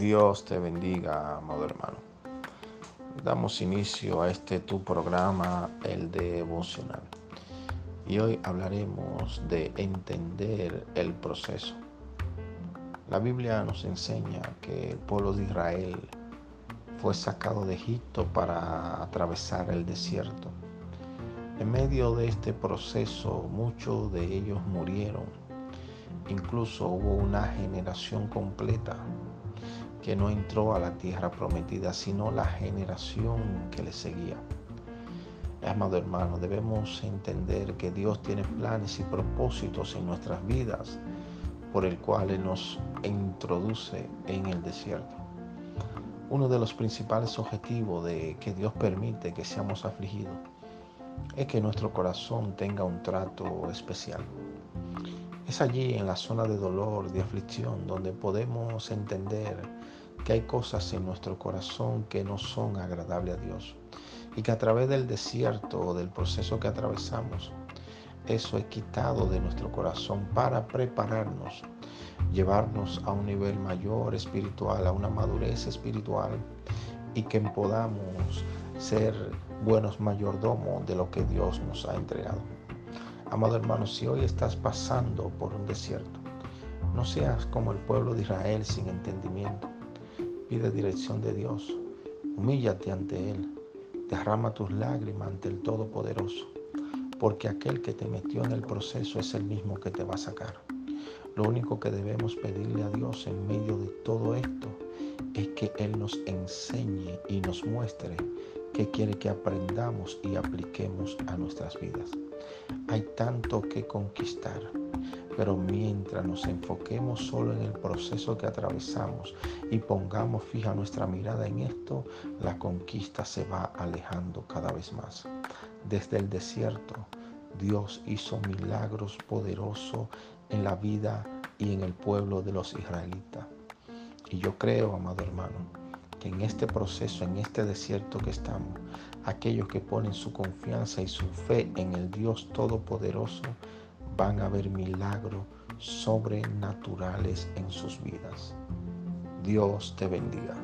Dios te bendiga, amado hermano. Damos inicio a este tu programa, el devocional. Y hoy hablaremos de entender el proceso. La Biblia nos enseña que el pueblo de Israel fue sacado de Egipto para atravesar el desierto. En medio de este proceso muchos de ellos murieron. Incluso hubo una generación completa que no entró a la tierra prometida, sino la generación que le seguía. Amado hermano, debemos entender que Dios tiene planes y propósitos en nuestras vidas por el cual nos introduce en el desierto. Uno de los principales objetivos de que Dios permite que seamos afligidos es que nuestro corazón tenga un trato especial. Es allí en la zona de dolor, de aflicción, donde podemos entender que hay cosas en nuestro corazón que no son agradables a Dios y que a través del desierto o del proceso que atravesamos, eso es quitado de nuestro corazón para prepararnos, llevarnos a un nivel mayor espiritual, a una madurez espiritual y que podamos ser buenos mayordomos de lo que Dios nos ha entregado. Amado hermano, si hoy estás pasando por un desierto, no seas como el pueblo de Israel sin entendimiento. Pide dirección de Dios. Humíllate ante Él. Derrama tus lágrimas ante el Todopoderoso. Porque aquel que te metió en el proceso es el mismo que te va a sacar. Lo único que debemos pedirle a Dios en medio de todo esto es que Él nos enseñe y nos muestre qué quiere que aprendamos y apliquemos a nuestras vidas. Hay tanto que conquistar, pero mientras nos enfoquemos solo en el proceso que atravesamos y pongamos fija nuestra mirada en esto, la conquista se va alejando cada vez más. Desde el desierto, Dios hizo milagros poderosos en la vida y en el pueblo de los israelitas. Y yo creo, amado hermano, que en este proceso, en este desierto que estamos, aquellos que ponen su confianza y su fe en el Dios Todopoderoso van a ver milagros sobrenaturales en sus vidas. Dios te bendiga.